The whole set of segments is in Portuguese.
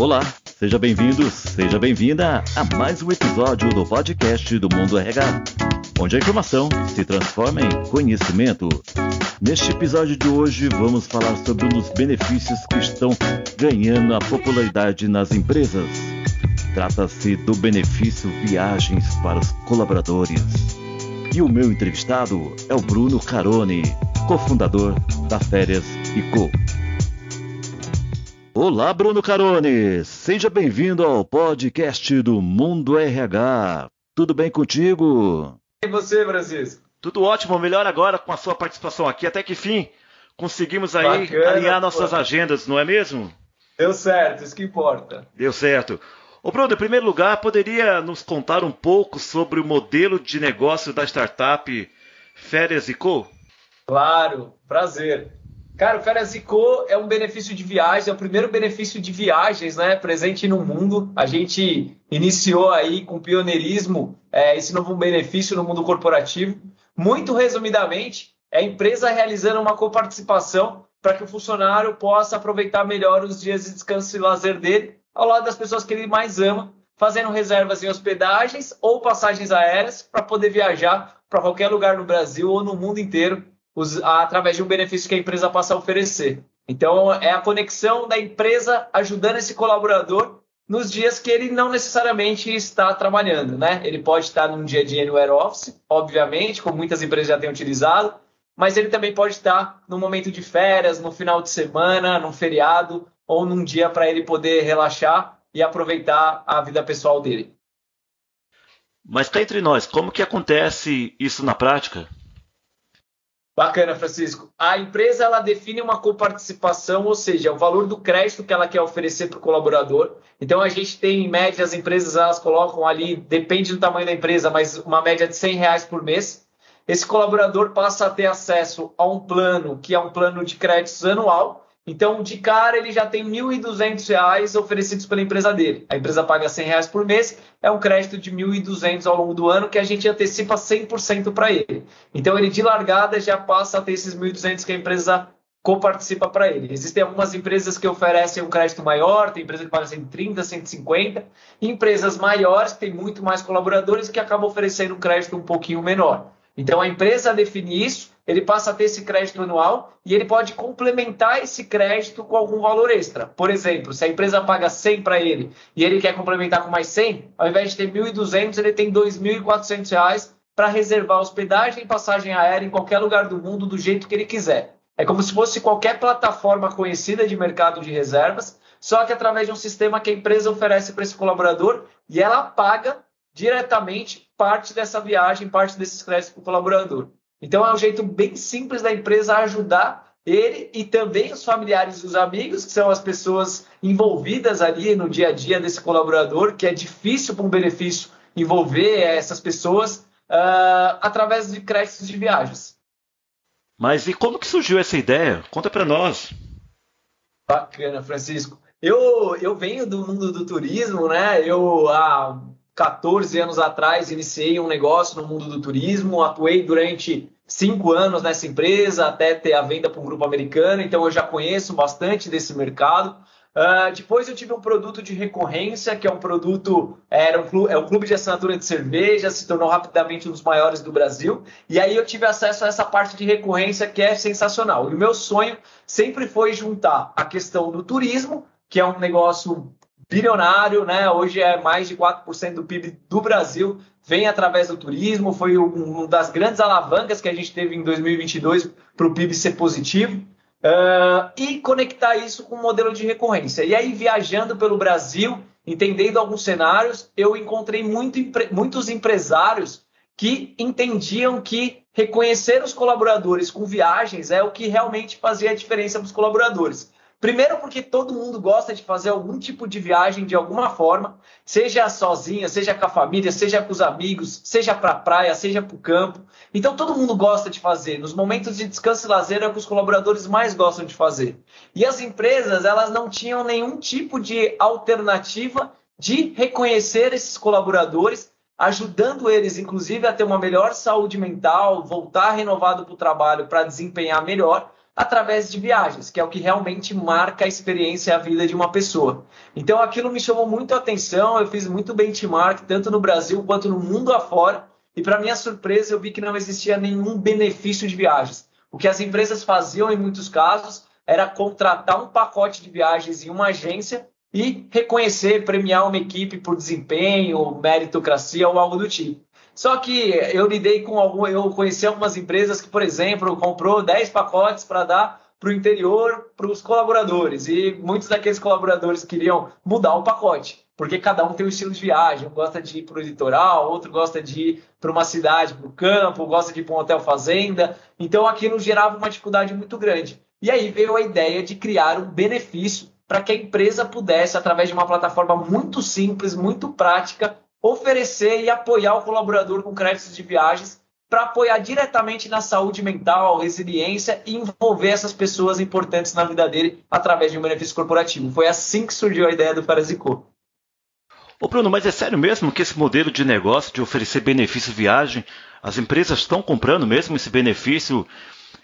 Olá, seja bem-vindo, seja bem-vinda a mais um episódio do podcast do Mundo RH, onde a informação se transforma em conhecimento. Neste episódio de hoje, vamos falar sobre um dos benefícios que estão ganhando a popularidade nas empresas. Trata-se do benefício viagens para os colaboradores. E o meu entrevistado é o Bruno Carone, cofundador da Férias e Co. Olá, Bruno Carone! Seja bem-vindo ao podcast do Mundo RH. Tudo bem contigo? E você, Francisco? Tudo ótimo, melhor agora com a sua participação aqui. Até que fim conseguimos aí Bacana, alinhar nossas pô. agendas, não é mesmo? Deu certo, isso que importa. Deu certo. Ô Bruno, em primeiro lugar, poderia nos contar um pouco sobre o modelo de negócio da startup Férias e Co? Claro, prazer. Cara, o Férias e Co é um benefício de viagens, é o primeiro benefício de viagens, né, presente no mundo. A gente iniciou aí com pioneirismo é, esse novo benefício no mundo corporativo. Muito resumidamente, é a empresa realizando uma coparticipação para que o funcionário possa aproveitar melhor os dias de descanso e lazer dele ao lado das pessoas que ele mais ama, fazendo reservas em hospedagens ou passagens aéreas para poder viajar para qualquer lugar no Brasil ou no mundo inteiro os, através de um benefício que a empresa passa a oferecer. Então, é a conexão da empresa ajudando esse colaborador nos dias que ele não necessariamente está trabalhando, né? Ele pode estar num dia de anywhere office, obviamente, como muitas empresas já têm utilizado, mas ele também pode estar no momento de férias, no final de semana, num feriado, ou num dia para ele poder relaxar e aproveitar a vida pessoal dele. Mas cá entre nós, como que acontece isso na prática? Bacana, Francisco. A empresa ela define uma coparticipação, ou seja, o valor do crédito que ela quer oferecer para o colaborador. Então a gente tem, em média, as empresas elas colocam ali, depende do tamanho da empresa, mas uma média de 100 reais por mês. Esse colaborador passa a ter acesso a um plano que é um plano de créditos anual, então, de cara, ele já tem R$ 1.200 oferecidos pela empresa dele. A empresa paga R$ reais por mês, é um crédito de R$ 1.200 ao longo do ano que a gente antecipa 100% para ele. Então, ele de largada já passa a ter esses R$ 1.200 que a empresa coparticipa para ele. Existem algumas empresas que oferecem um crédito maior, tem empresa que paga 130, 150, e empresas maiores que têm muito mais colaboradores que acabam oferecendo um crédito um pouquinho menor. Então a empresa define isso, ele passa a ter esse crédito anual e ele pode complementar esse crédito com algum valor extra. Por exemplo, se a empresa paga 100 para ele e ele quer complementar com mais 100, ao invés de ter 1.200, ele tem 2.400 reais para reservar hospedagem e passagem aérea em qualquer lugar do mundo do jeito que ele quiser. É como se fosse qualquer plataforma conhecida de mercado de reservas, só que através de um sistema que a empresa oferece para esse colaborador e ela paga diretamente parte dessa viagem, parte desses créditos para o colaborador. Então é um jeito bem simples da empresa ajudar ele e também os familiares e os amigos, que são as pessoas envolvidas ali no dia a dia desse colaborador, que é difícil para um benefício envolver essas pessoas uh, através de créditos de viagens. Mas e como que surgiu essa ideia? Conta para nós. Bacana, Francisco. Eu, eu venho do mundo do turismo, né? Eu há 14 anos atrás, iniciei um negócio no mundo do turismo, atuei durante cinco anos nessa empresa, até ter a venda para um grupo americano, então eu já conheço bastante desse mercado. Uh, depois eu tive um produto de recorrência, que é um produto, era um clube, é um clube de assinatura de cerveja, se tornou rapidamente um dos maiores do Brasil. E aí eu tive acesso a essa parte de recorrência que é sensacional. E o meu sonho sempre foi juntar a questão do turismo, que é um negócio bilionário, né? Hoje é mais de 4% do PIB do Brasil, vem através do turismo, foi uma das grandes alavancas que a gente teve em 2022 para o PIB ser positivo. Uh, e conectar isso com um modelo de recorrência. E aí, viajando pelo Brasil, entendendo alguns cenários, eu encontrei muito, muitos empresários que entendiam que reconhecer os colaboradores com viagens é o que realmente fazia a diferença para os colaboradores. Primeiro, porque todo mundo gosta de fazer algum tipo de viagem de alguma forma, seja sozinha, seja com a família, seja com os amigos, seja para a praia, seja para o campo. Então, todo mundo gosta de fazer. Nos momentos de descanso e lazer é o que os colaboradores mais gostam de fazer. E as empresas, elas não tinham nenhum tipo de alternativa de reconhecer esses colaboradores, ajudando eles, inclusive, a ter uma melhor saúde mental, voltar renovado para o trabalho para desempenhar melhor através de viagens, que é o que realmente marca a experiência e a vida de uma pessoa. Então aquilo me chamou muito a atenção, eu fiz muito benchmark, tanto no Brasil quanto no mundo afora, e para minha surpresa eu vi que não existia nenhum benefício de viagens. O que as empresas faziam em muitos casos era contratar um pacote de viagens em uma agência e reconhecer, premiar uma equipe por desempenho, meritocracia ou algo do tipo. Só que eu lidei com algum, eu conheci algumas empresas que, por exemplo, comprou 10 pacotes para dar para o interior, para os colaboradores. E muitos daqueles colaboradores queriam mudar o pacote, porque cada um tem um estilo de viagem. Um gosta de ir para o litoral, outro gosta de ir para uma cidade, para o campo, gosta de ir para um hotel fazenda. Então aquilo gerava uma dificuldade muito grande. E aí veio a ideia de criar um benefício para que a empresa pudesse, através de uma plataforma muito simples, muito prática, oferecer e apoiar o colaborador com créditos de viagens para apoiar diretamente na saúde mental, resiliência e envolver essas pessoas importantes na vida dele através de um benefício corporativo. Foi assim que surgiu a ideia do Parasicô. Ô Bruno, mas é sério mesmo que esse modelo de negócio de oferecer benefício viagem, as empresas estão comprando mesmo esse benefício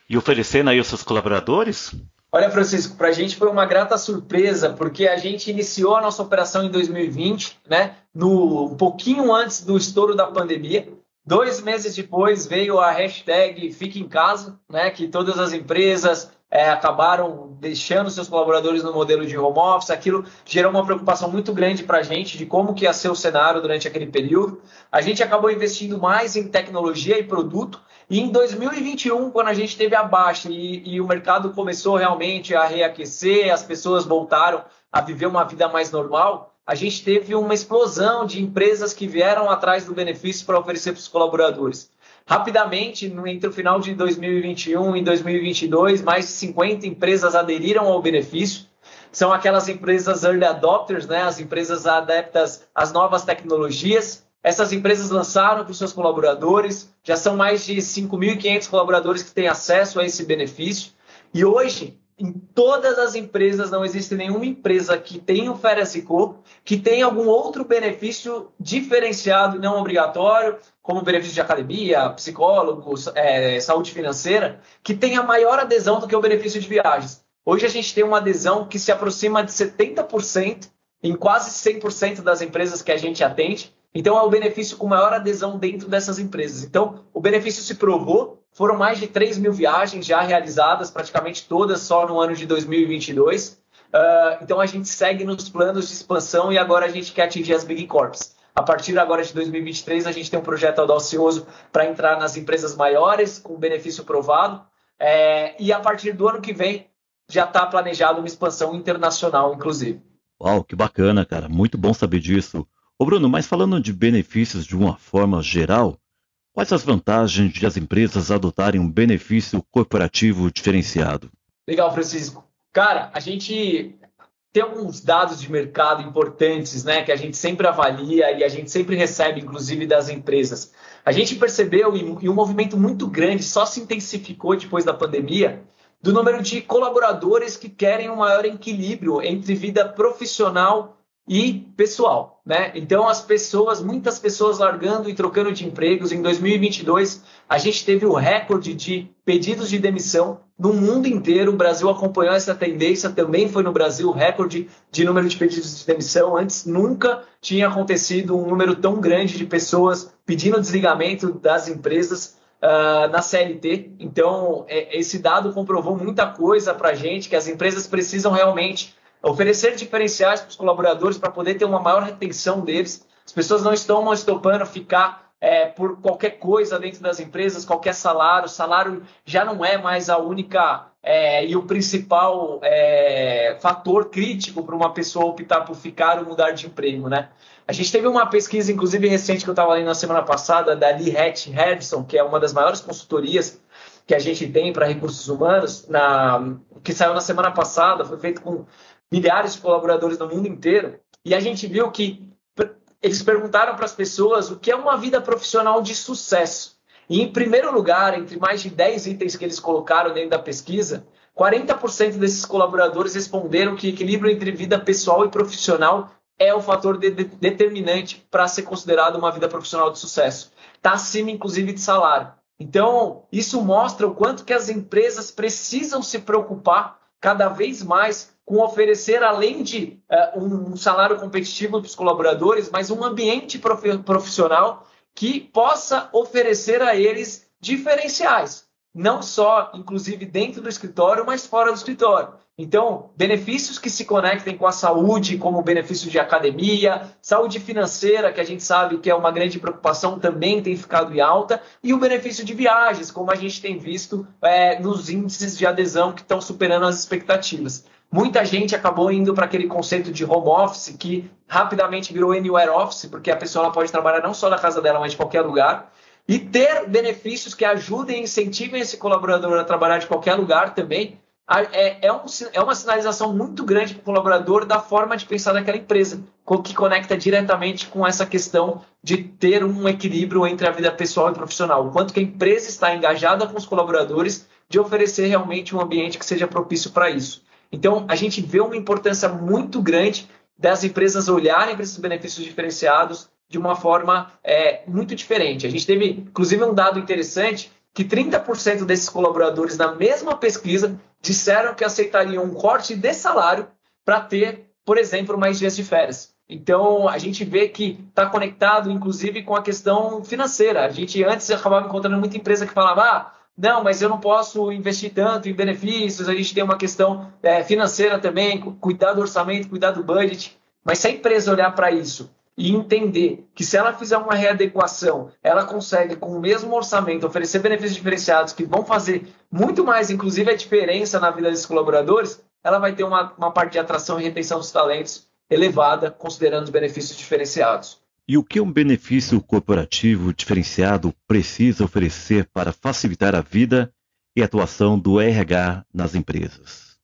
e oferecendo aí aos seus colaboradores? Olha, Francisco, para a gente foi uma grata surpresa, porque a gente iniciou a nossa operação em 2020, né? No, um pouquinho antes do estouro da pandemia. Dois meses depois veio a hashtag Fique em Casa, né? Que todas as empresas é, acabaram deixando seus colaboradores no modelo de home office. Aquilo gerou uma preocupação muito grande para a gente de como que ia ser o cenário durante aquele período. A gente acabou investindo mais em tecnologia e produto. E em 2021, quando a gente teve a baixa e, e o mercado começou realmente a reaquecer, as pessoas voltaram a viver uma vida mais normal, a gente teve uma explosão de empresas que vieram atrás do benefício para oferecer para os colaboradores. Rapidamente, entre o final de 2021 e 2022, mais de 50 empresas aderiram ao benefício. São aquelas empresas early adopters, né? as empresas adeptas às novas tecnologias. Essas empresas lançaram para os seus colaboradores, já são mais de 5.500 colaboradores que têm acesso a esse benefício. E hoje, em todas as empresas, não existe nenhuma empresa que tenha o Feresico que tenha algum outro benefício diferenciado e não obrigatório, como benefício de academia, psicólogo, é, saúde financeira, que tenha maior adesão do que o benefício de viagens. Hoje a gente tem uma adesão que se aproxima de 70% em quase 100% das empresas que a gente atende. Então, é o benefício com maior adesão dentro dessas empresas. Então, o benefício se provou. Foram mais de 3 mil viagens já realizadas, praticamente todas só no ano de 2022. Uh, ah, então, a gente segue nos planos de expansão e agora a gente quer atingir as Big Corps. A partir agora de 2023, a gente tem um projeto audacioso para entrar nas empresas maiores, com benefício provado. É, e a partir do ano que vem, já está planejado uma expansão internacional, inclusive. Uau, que bacana, cara. Muito bom saber disso. Ô Bruno, mas falando de benefícios de uma forma geral, quais as vantagens de as empresas adotarem um benefício corporativo diferenciado? Legal, Francisco. Cara, a gente tem alguns dados de mercado importantes, né, que a gente sempre avalia e a gente sempre recebe, inclusive das empresas. A gente percebeu e um movimento muito grande só se intensificou depois da pandemia do número de colaboradores que querem um maior equilíbrio entre vida profissional e pessoal, né? Então as pessoas, muitas pessoas largando e trocando de empregos. Em 2022, a gente teve o recorde de pedidos de demissão no mundo inteiro. O Brasil acompanhou essa tendência, também foi no Brasil recorde de número de pedidos de demissão. Antes nunca tinha acontecido um número tão grande de pessoas pedindo desligamento das empresas. Uh, na CLT. Então, é, esse dado comprovou muita coisa para a gente, que as empresas precisam realmente oferecer diferenciais para os colaboradores para poder ter uma maior retenção deles. As pessoas não estão mais topando ficar é, por qualquer coisa dentro das empresas, qualquer salário. O salário já não é mais a única é, e o principal é, fator crítico para uma pessoa optar por ficar ou mudar de emprego, né? A gente teve uma pesquisa, inclusive recente, que eu estava lendo na semana passada, da Lee Hatch Harrison, que é uma das maiores consultorias que a gente tem para recursos humanos, na, que saiu na semana passada, foi feito com milhares de colaboradores no mundo inteiro, e a gente viu que eles perguntaram para as pessoas o que é uma vida profissional de sucesso. E, em primeiro lugar, entre mais de 10 itens que eles colocaram dentro da pesquisa, 40% desses colaboradores responderam que equilíbrio entre vida pessoal e profissional é o fator de, de, determinante para ser considerado uma vida profissional de sucesso. Está acima, inclusive, de salário. Então, isso mostra o quanto que as empresas precisam se preocupar cada vez mais com oferecer, além de uh, um salário competitivo para os colaboradores, mas um ambiente profissional que possa oferecer a eles diferenciais não só, inclusive, dentro do escritório, mas fora do escritório. Então, benefícios que se conectem com a saúde, como benefício de academia, saúde financeira, que a gente sabe que é uma grande preocupação, também tem ficado em alta, e o benefício de viagens, como a gente tem visto é, nos índices de adesão que estão superando as expectativas. Muita gente acabou indo para aquele conceito de home office, que rapidamente virou anywhere office, porque a pessoa pode trabalhar não só na casa dela, mas de qualquer lugar e ter benefícios que ajudem e incentivem esse colaborador a trabalhar de qualquer lugar também é, é, um, é uma sinalização muito grande para o colaborador da forma de pensar daquela empresa, que conecta diretamente com essa questão de ter um equilíbrio entre a vida pessoal e profissional. O quanto que a empresa está engajada com os colaboradores de oferecer realmente um ambiente que seja propício para isso. Então, a gente vê uma importância muito grande das empresas olharem para esses benefícios diferenciados, de uma forma é, muito diferente. A gente teve, inclusive, um dado interessante que 30% desses colaboradores na mesma pesquisa disseram que aceitariam um corte de salário para ter, por exemplo, mais dias de férias. Então, a gente vê que está conectado, inclusive, com a questão financeira. A gente antes acabava encontrando muita empresa que falava, ah, não, mas eu não posso investir tanto em benefícios, a gente tem uma questão é, financeira também, cuidar do orçamento, cuidar do budget. Mas se a empresa olhar para isso e entender que se ela fizer uma readequação, ela consegue, com o mesmo orçamento, oferecer benefícios diferenciados que vão fazer muito mais, inclusive, a diferença na vida desses colaboradores, ela vai ter uma, uma parte de atração e retenção dos talentos elevada, considerando os benefícios diferenciados. E o que um benefício corporativo diferenciado precisa oferecer para facilitar a vida e a atuação do RH nas empresas?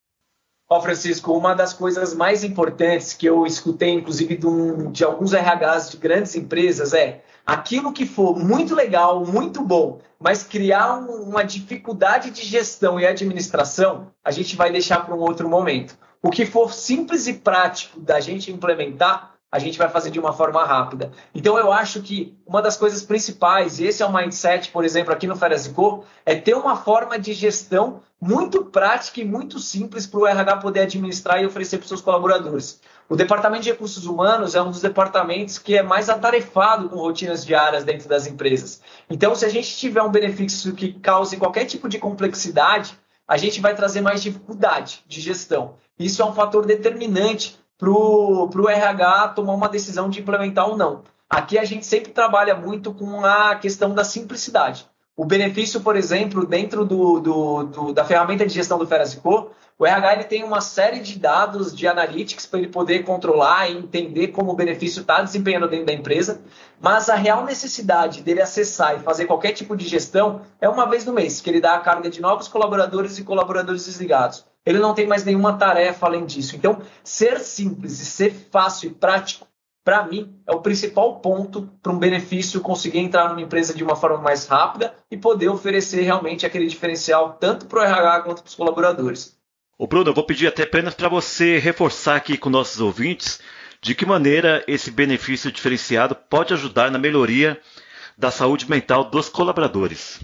Ó, Francisco, uma das coisas mais importantes que eu escutei, inclusive, de, um, de, alguns RHs de grandes empresas é aquilo que for muito legal, muito bom, mas criar um, uma dificuldade de gestão e administração, a gente vai deixar para um outro momento. O que for simples e prático da gente implementar, a gente vai fazer de uma forma rápida. Então eu acho que uma das coisas principais, e esse é o mindset, por exemplo, aqui no Férias Co, é ter uma forma de gestão muito prática e muito simples para o RH poder administrar e oferecer para os seus colaboradores. O departamento de recursos humanos é um dos departamentos que é mais atarefado com rotinas diárias dentro das empresas. Então, se a gente tiver um benefício que cause qualquer tipo de complexidade, a gente vai trazer mais dificuldade de gestão. Isso é um fator determinante para o RH tomar uma decisão de implementar ou não. Aqui a gente sempre trabalha muito com a questão da simplicidade. O benefício, por exemplo, dentro do, do, do, da ferramenta de gestão do Ferasco, o RH ele tem uma série de dados de analytics para ele poder controlar e entender como o benefício está desempenhando dentro da empresa, mas a real necessidade dele acessar e fazer qualquer tipo de gestão é uma vez no mês, que ele dá a carga de novos colaboradores e colaboradores desligados. Ele não tem mais nenhuma tarefa além disso. Então, ser simples e ser fácil e prático, para mim, é o principal ponto para um benefício conseguir entrar numa empresa de uma forma mais rápida e poder oferecer realmente aquele diferencial tanto para o RH quanto para os colaboradores. Ô Bruno, eu vou pedir até apenas para você reforçar aqui com nossos ouvintes de que maneira esse benefício diferenciado pode ajudar na melhoria da saúde mental dos colaboradores.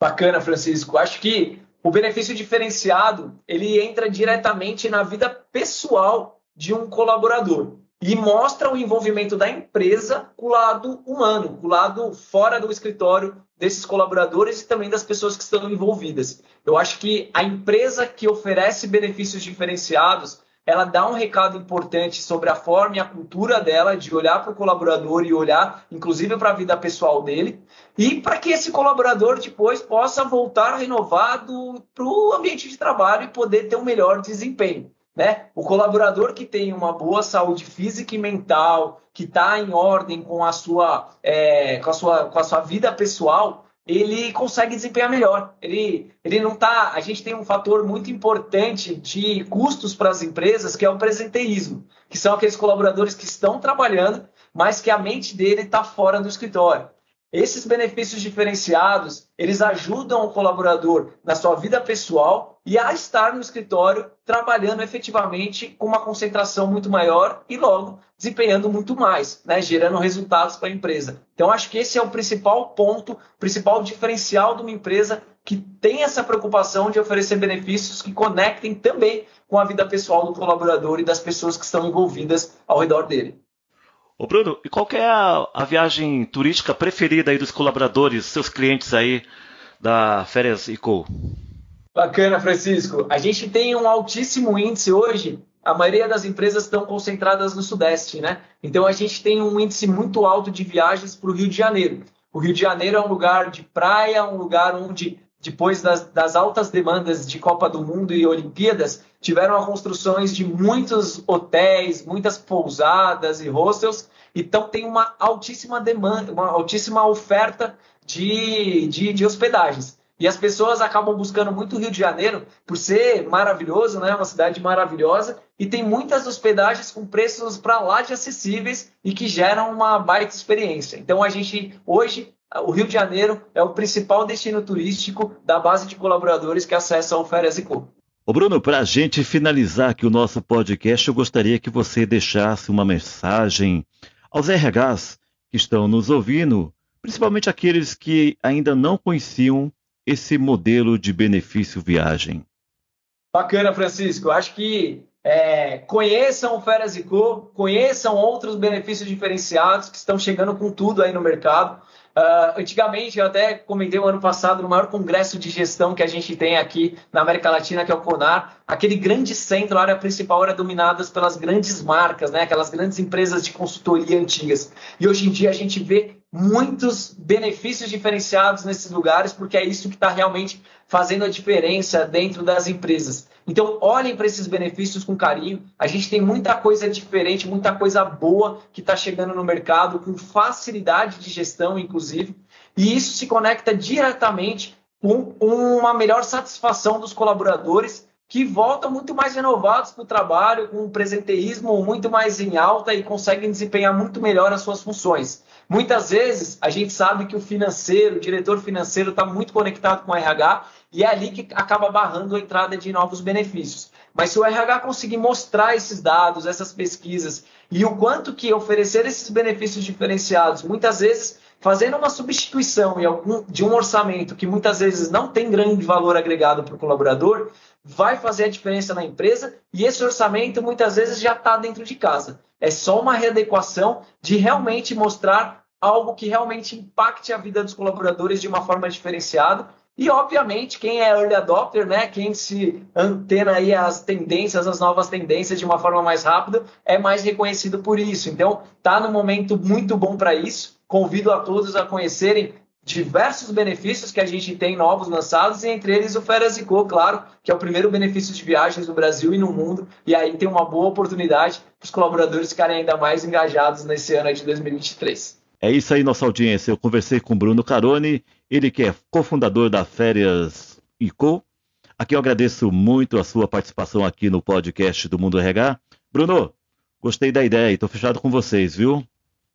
Bacana, Francisco. Acho que o benefício diferenciado ele entra diretamente na vida pessoal de um colaborador e mostra o envolvimento da empresa com o lado humano, com o lado fora do escritório desses colaboradores e também das pessoas que estão envolvidas. Eu acho que a empresa que oferece benefícios diferenciados, ela dá um recado importante sobre a forma e a cultura dela de olhar para o colaborador e olhar, inclusive, para a vida pessoal dele, e para que esse colaborador depois possa voltar renovado para o ambiente de trabalho e poder ter um melhor desempenho. Né? O colaborador que tem uma boa saúde física e mental, que está em ordem com a sua, é, com a sua, com a sua vida pessoal, ele consegue desempenhar melhor. Ele, ele não tá. A gente tem um fator muito importante de custos para as empresas, que é o presenteísmo, que são aqueles colaboradores que estão trabalhando, mas que a mente dele está fora do escritório. Esses benefícios diferenciados, eles ajudam o colaborador na sua vida pessoal e a estar no escritório trabalhando efetivamente com uma concentração muito maior e logo desempenhando muito mais, né, gerando resultados para a empresa. Então acho que esse é o principal ponto, principal diferencial de uma empresa que tem essa preocupação de oferecer benefícios que conectem também com a vida pessoal do colaborador e das pessoas que estão envolvidas ao redor dele. Ô Bruno, e qual é a, a, viagem turística preferida aí dos colaboradores, seus clientes aí da Férias ICO? Bacana, Francisco. A gente tem um altíssimo índice hoje. A maioria das empresas estão concentradas no Sudeste, né? Então a gente tem um índice muito alto de viagens para o Rio de Janeiro. O Rio de Janeiro é um lugar de praia, um lugar onde depois das, das, altas demandas de Copa do Mundo e Olimpíadas, tiveram construções de muitos hotéis, muitas pousadas e hostels, então tem uma altíssima demanda, uma altíssima oferta de, de, de hospedagens. E as pessoas acabam buscando muito o Rio de Janeiro por ser maravilhoso, né? Uma cidade maravilhosa e tem muitas hospedagens com preços para lá de acessíveis e que geram uma baita experiência. Então a gente hoje o Rio de Janeiro é o principal destino turístico da base de colaboradores que acessam o Férias e Co. Ô Bruno, para a gente finalizar aqui o nosso podcast, eu gostaria que você deixasse uma mensagem aos RHs que estão nos ouvindo, principalmente aqueles que ainda não conheciam esse modelo de benefício viagem. Bacana, Francisco. Acho que é, conheçam o Férias e Co, conheçam outros benefícios diferenciados que estão chegando com tudo aí no mercado. Uh, antigamente, eu até comentei o ano passado, no maior congresso de gestão que a gente tem aqui na América Latina, que é o CONAR, aquele grande centro, a área principal era dominada pelas grandes marcas, né? aquelas grandes empresas de consultoria antigas. E hoje em dia a gente vê muitos benefícios diferenciados nesses lugares, porque é isso que está realmente fazendo a diferença dentro das empresas. Então, olhem para esses benefícios com carinho. A gente tem muita coisa diferente, muita coisa boa que está chegando no mercado, com facilidade de gestão, inclusive. E isso se conecta diretamente com uma melhor satisfação dos colaboradores que voltam muito mais renovados para o trabalho, com um presenteísmo muito mais em alta e conseguem desempenhar muito melhor as suas funções. Muitas vezes a gente sabe que o financeiro, o diretor financeiro está muito conectado com o RH e é ali que acaba barrando a entrada de novos benefícios. Mas se o RH conseguir mostrar esses dados, essas pesquisas e o quanto que oferecer esses benefícios diferenciados, muitas vezes fazendo uma substituição de um orçamento que muitas vezes não tem grande valor agregado para o colaborador, vai fazer a diferença na empresa e esse orçamento muitas vezes já está dentro de casa. É só uma readequação de realmente mostrar algo que realmente impacte a vida dos colaboradores de uma forma diferenciada e, obviamente, quem é early adopter, né, quem se antena aí as tendências, as novas tendências de uma forma mais rápida, é mais reconhecido por isso. Então, está no momento muito bom para isso. Convido a todos a conhecerem diversos benefícios que a gente tem novos lançados, e entre eles o Férias e Co, claro, que é o primeiro benefício de viagens no Brasil e no mundo, e aí tem uma boa oportunidade para os colaboradores ficarem ainda mais engajados nesse ano de 2023. É isso aí, nossa audiência. Eu conversei com Bruno Caroni, ele que é cofundador da Férias ICO. Aqui eu agradeço muito a sua participação aqui no podcast do Mundo RH. Bruno, gostei da ideia e estou fechado com vocês, viu?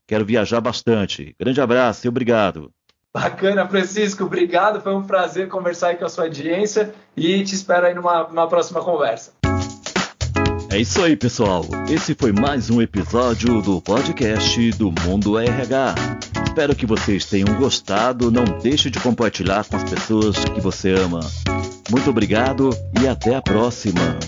Quero viajar bastante. Grande abraço e obrigado. Bacana, Francisco. Obrigado. Foi um prazer conversar aí com a sua audiência e te espero aí numa, numa próxima conversa. É isso aí, pessoal. Esse foi mais um episódio do podcast do Mundo RH. Espero que vocês tenham gostado. Não deixe de compartilhar com as pessoas que você ama. Muito obrigado e até a próxima.